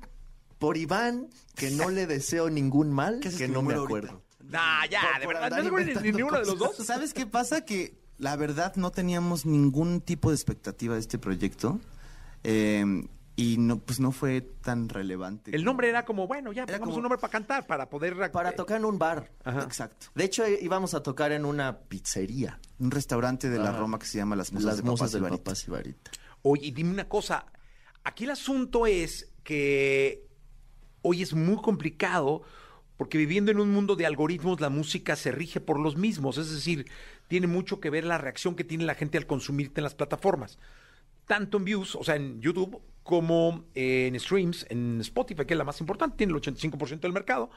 por Iván que no le deseo ningún mal, ¿Qué haces que que no me acuerdo. Nah, ya, Por- de por verdad. ¿No ni, ni uno de los dos? ¿Sabes qué pasa? Que la verdad no teníamos ningún tipo de expectativa de este proyecto. eh, y no, pues no fue tan relevante. El nombre era como, bueno, ya, Era pongamos como- un nombre para cantar, para poder... Para tocar en un bar. Ajá. Exacto. De hecho, eh, íbamos a tocar en una pizzería. Un restaurante de la. Roma que se llama Las Musas Las de musas del Barita. Papá Sibarita. Oye, y dime una cosa. Aquí el asunto es que hoy es muy complicado porque viviendo en un mundo de algoritmos la música se rige por los mismos. Es decir, tiene mucho que ver la reacción que tiene la gente al consumirte en las plataformas. Tanto en views, o sea, en YouTube, como en streams, en Spotify, que es la más importante, tiene el 85% del mercado,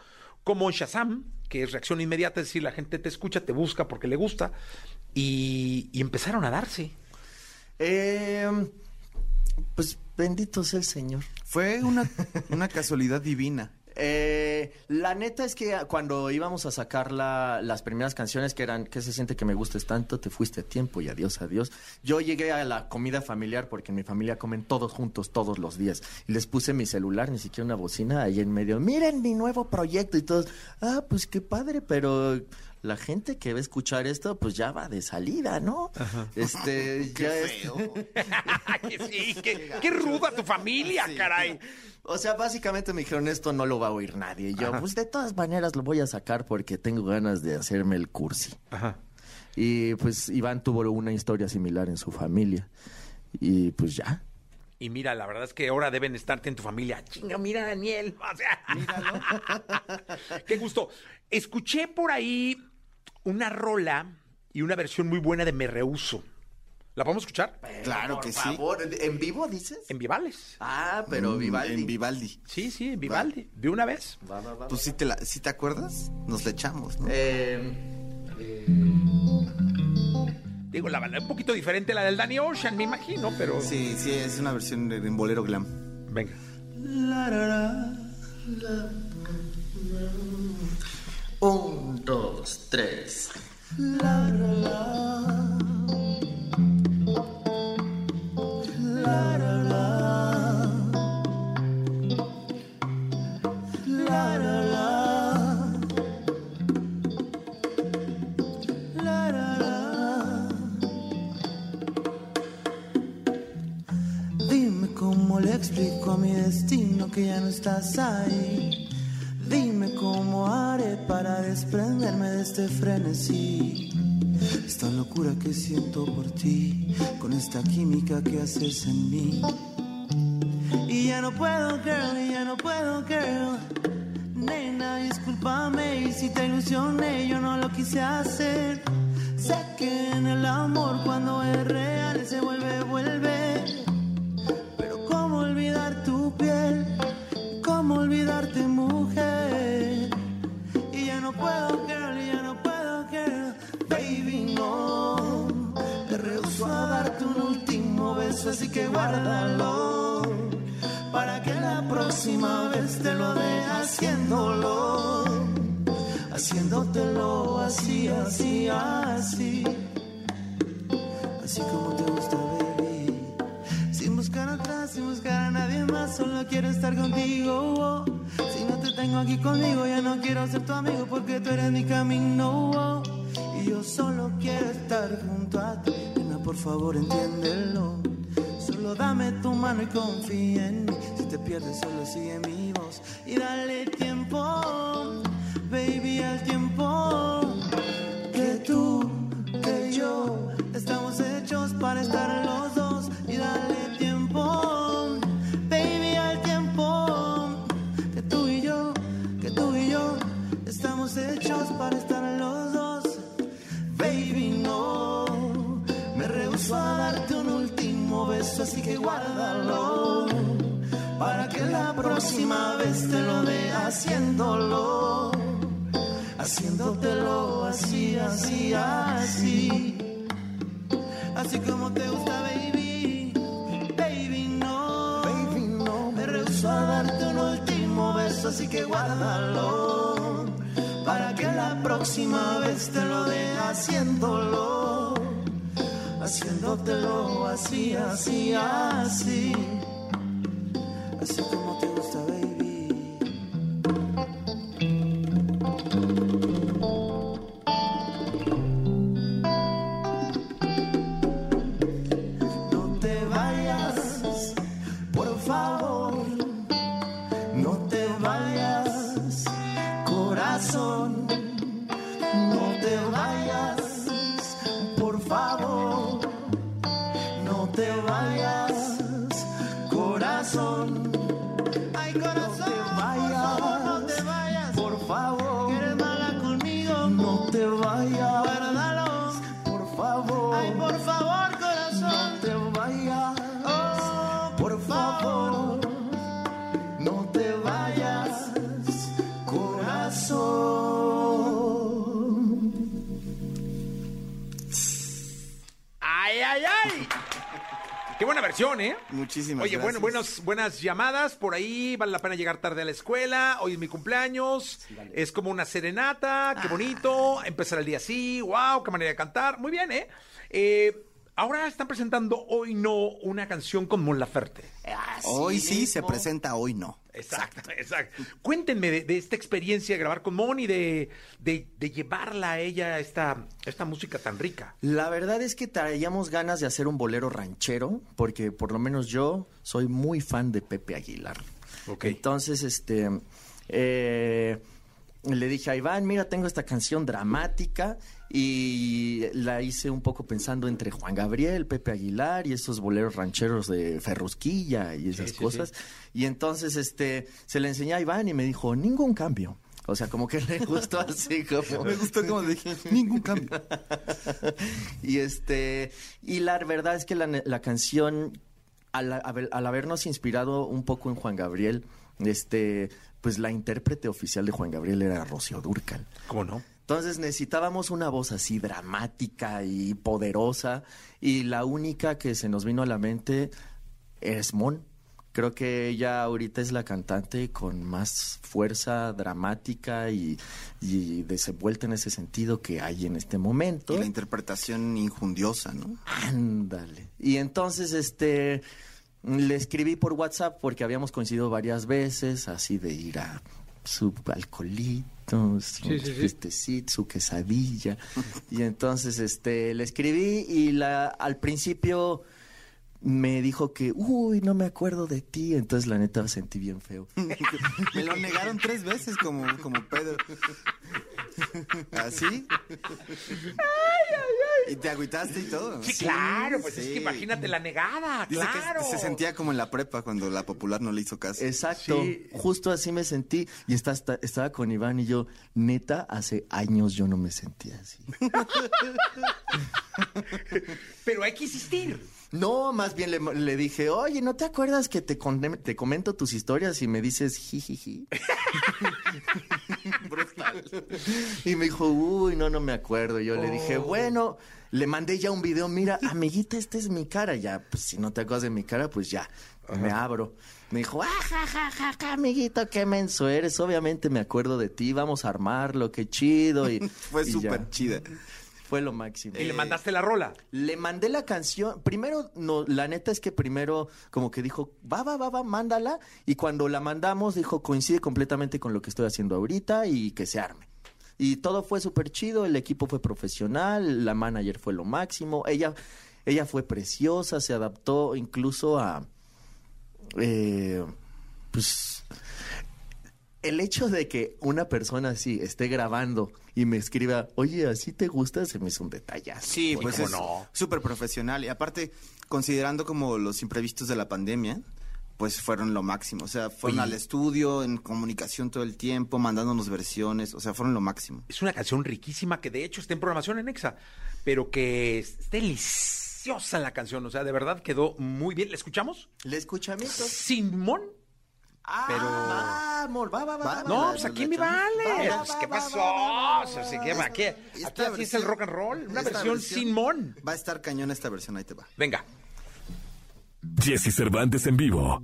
como en Shazam, que es reacción inmediata, es decir, la gente te escucha, te busca porque le gusta, y, y empezaron a darse. Eh, pues bendito sea el Señor. Fue una, una casualidad divina. Eh, la neta es que cuando íbamos a sacar la- las primeras canciones que eran ¿Qué se siente que me gustes tanto? Te fuiste a tiempo y adiós, adiós. Yo llegué a la comida familiar porque en mi familia comen todos juntos todos los días. Y les puse mi celular, ni siquiera una bocina, ahí en medio. Miren mi nuevo proyecto y todos. Ah, pues qué padre, pero la gente que va a escuchar esto, pues ya va de salida, ¿no? Este, ya es- que sí, qué, qué ruda tu familia, caray. O sea, básicamente me dijeron, esto no lo va a oír nadie. Y yo, Ajá. pues de todas maneras lo voy a sacar porque tengo ganas de hacerme el cursi. Ajá. Y pues Iván tuvo una historia similar en su familia. Y pues ya. Y mira, la verdad es que ahora deben estarte en tu familia. Chinga, mira, Daniel. O sea, qué gusto. Escuché por ahí una rola y una versión muy buena de Me Rehuso. ¿La podemos escuchar? Claro que sí. ¿En vivo dices? En Vivales. Ah, pero Mm, Vivaldi. En Vivaldi. Sí, sí, en Vivaldi. ¿De una vez? Pues si te, la, si te acuerdas, nos la echamos, ¿no? Digo, la un poquito diferente a la del Danny Ocean, me imagino, pero... Sí, sí, es una versión en en bolero glam. Venga. Un, dos, tres. Dime cómo le explico a mi destino que ya no estás ahí. Cómo haré para desprenderme de este frenesí. Esta locura que siento por ti, con esta química que haces en mí. Y ya no puedo, girl, y ya no puedo, girl. Nena, discúlpame y si te ilusioné, yo no lo quise hacer. Sé que en el amor cuando es real se vuelve, vuelve. Pero cómo olvidar tu piel, puedo, girl, ya no puedo, girl. Baby, no. Te rehuso a darte un último beso, así que guárdalo. Para que la próxima vez te lo dé haciéndolo. Haciéndotelo así, así, así. Así como te gusta, baby. Sin buscar atrás, sin buscar a nadie más, solo quiero estar contigo. oh. Tengo aquí conmigo, ya no quiero ser tu amigo porque tú eres mi camino. Y yo solo quiero estar junto a ti. Nena, por favor, entiéndelo. Solo dame tu mano y confía en mí. Si te pierdes, solo sigue mi voz. Y dale tiempo, baby, al tiempo. Así que guárdalo. Para que la próxima vez te lo dé haciéndolo. Haciéndotelo así, así, así. Así como te gusta, baby. Baby, no. Baby, no. Me rehuso a darte un último beso, así que guárdalo. Para que la próxima vez te lo dé haciéndolo. Haciéndotelo así, así, así. Así Muchísimas Oye, bueno, buenas, buenas llamadas por ahí. Vale la pena llegar tarde a la escuela. Hoy es mi cumpleaños. es como una serenata. Qué bonito. Empezar el día así. Wow, qué manera de cantar. Muy bien, ¿eh? Eh, ahora están presentando Hoy No una canción con Mon Laferte. Hoy sí se presenta, hoy no. Exacto, exacto. Cuéntenme de, de esta experiencia de grabar con Mon y de, de, de llevarla a ella esta, esta música tan rica. La verdad es que traíamos ganas de hacer un bolero ranchero, porque por lo menos yo soy muy fan de Pepe Aguilar. Entonces, este, eh, le dije a Iván, mira, tengo esta canción dramática y la hice un poco pensando entre Juan Gabriel, Pepe Aguilar y esos boleros rancheros de Ferrusquilla y esas sí, cosas. sí. Y entonces, este, se le enseñé a Iván y me dijo, ningún cambio. O sea, como que le gustó así como... Me gustó como dije, ningún cambio. y este y la verdad es que la, la canción al, al habernos inspirado un poco en Juan Gabriel este pues la intérprete oficial de Juan Gabriel era Rocío Dúrcal ¿Cómo no? entonces necesitábamos una voz así dramática y poderosa y la única que se nos vino a la mente es Mon Creo que ella ahorita es la cantante con más fuerza dramática y, y desenvuelta en ese sentido que hay en este momento. Y la interpretación injundiosa, ¿no? Ándale. Y entonces, este, le escribí por WhatsApp porque habíamos coincidido varias veces, así de ir a su alcoholito, su Sí, sí, sí. fiestecito, su quesadilla. y entonces, este, le escribí y la, al principio me dijo que, uy, no me acuerdo de ti. Entonces, la neta, sentí bien feo. Me lo negaron tres veces como, como Pedro. ¿Así? Y te agüitaste y todo. Sí, claro, pues es que imagínate la negada, Dice que claro. se sentía como en la prepa cuando la popular no le hizo caso. Exacto, justo así me sentí y está- está- estaba con Iván y yo, neta, hace años yo no me sentía así. Pero hay que insistir. No, más bien le, le dije, oye, ¿no te acuerdas que te, con- te comento tus historias y me dices jijiji? Y me dijo, uy, no, no me acuerdo. Yo le dije, Oh. bueno, le mandé ya un video, mira, amiguita, esta es mi cara. Ya, pues si no te acuerdas de mi cara, pues ya, me abro. Me dijo, ah, ja, ja, ja, ja, amiguito, qué menso eres. Obviamente me acuerdo de ti, vamos a armarlo, qué chido. Y, Fue súper chida. Fue lo máximo. Y le mandaste la rola. Le mandé la canción. Primero, no, la neta es que primero como que dijo, va, va, va, va, mándala. Y cuando la mandamos, dijo, coincide completamente con lo que estoy haciendo ahorita y que se arme. Y todo fue súper chido, el equipo fue profesional, la manager fue lo máximo. Ella, ella fue preciosa, se adaptó incluso a... eh, pues el hecho de que una persona así esté grabando y me escriba, oye, así te gusta, se me hizo un detallazo. Sí, pues es súper profesional. Y aparte, considerando como los imprevistos de la pandemia, pues fueron lo máximo. O sea, fueron Oye. al estudio, en comunicación todo el tiempo, mandándonos versiones. O sea, fueron lo máximo. Es una canción riquísima que de hecho está en programación en Exa, pero que es deliciosa la canción. O sea, de verdad quedó muy bien. ¿La escuchamos? ¿Le escuchamos? Simón. Pero. Ah, amor, va, va, va. No, pues aquí me vale. Va, va, Pues, va, ¿Qué pasó? Aquí así es el rock and roll. Una versión sin mon. Va a estar cañón esta versión, ahí te va. Venga. Jesse Cervantes en vivo.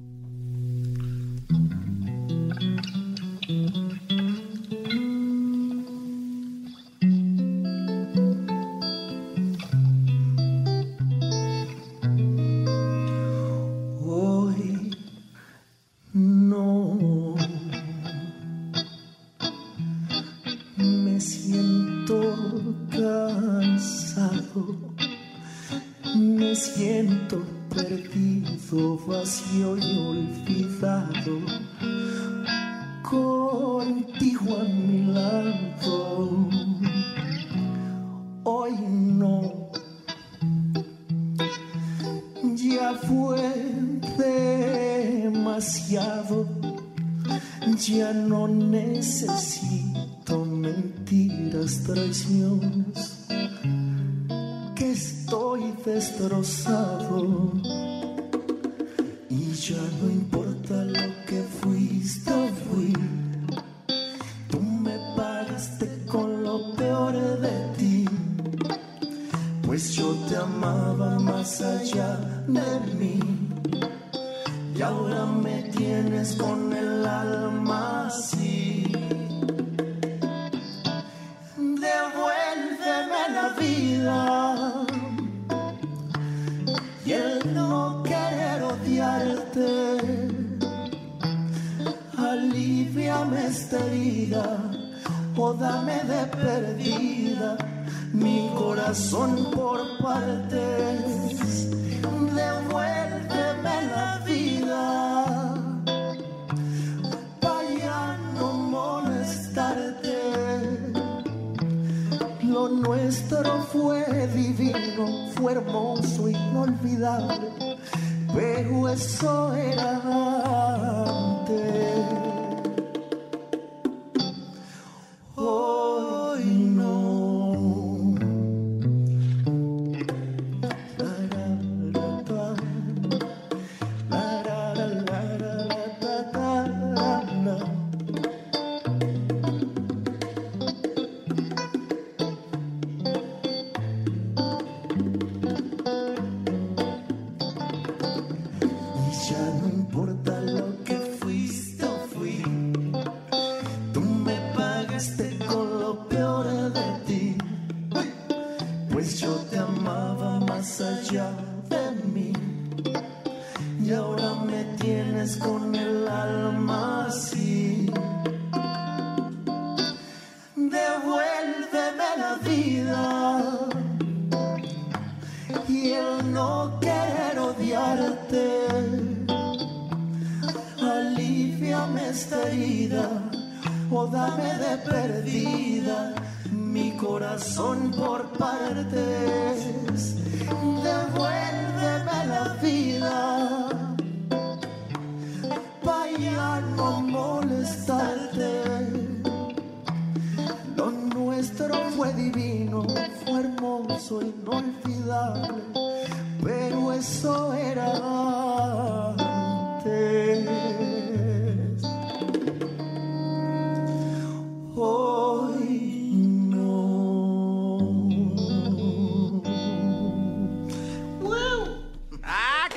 Me siento perdido, vacío y olvidado,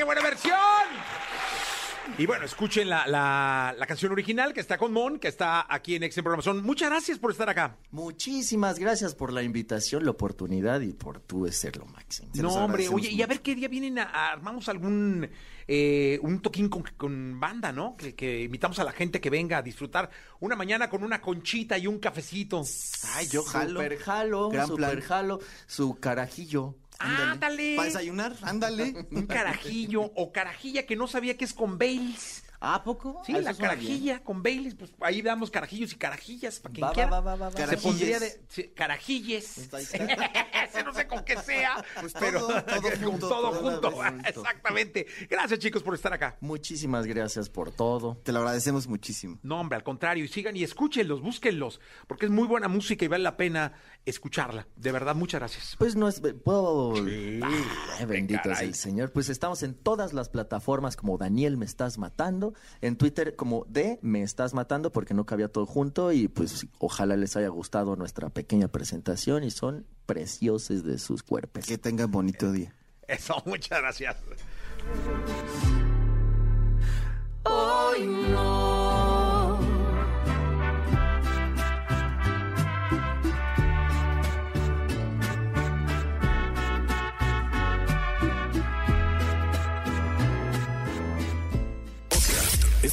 qué buena versión! Y bueno, escuchen la, la- la canción original que está con Mon, que está aquí en Ex en Programación. Muchas gracias por estar acá. Muchísimas gracias por la invitación, la oportunidad y por tú ser lo máximo. No, hombre, oye, y a ver qué día vienen a, a- armamos algún eh, un toquín con, con banda, ¿no? Que, que invitamos a la gente que venga a disfrutar una mañana con una conchita y un cafecito. Ay, yo jalo. Super jalo, Gran super plan. jalo, su carajillo. Ándale. Para desayunar, ándale. Un carajillo o carajilla que no sabía que es con Baileys. ¿A poco? Sí, Ah, la carajilla con Baileys, pues ahí damos carajillos y carajillas para quien Va, quiera. va, va, va, va. Se pondría de sí, carajilles. Pues no sé con qué sea, Pues pero todo, todo con junto, todo junto. Exactamente. Gracias, chicos, por estar acá. Muchísimas gracias por todo. Te lo agradecemos muchísimo. No, hombre, al contrario, y sigan y escúchenlos, búsquenlos, porque es muy buena música y vale la pena escucharla. De verdad, muchas gracias. Pues no es. Puedo. Sí, Ay, bendito es el Señor. Pues estamos en todas las plataformas como Daniel Me Estás Matando. En Twitter como de Me Estás Matando porque no cabía todo junto. Y pues ojalá les haya gustado nuestra pequeña presentación y son preciosos de sus cuerpos. Que tengan bonito día. Eso, muchas gracias. Hoy no.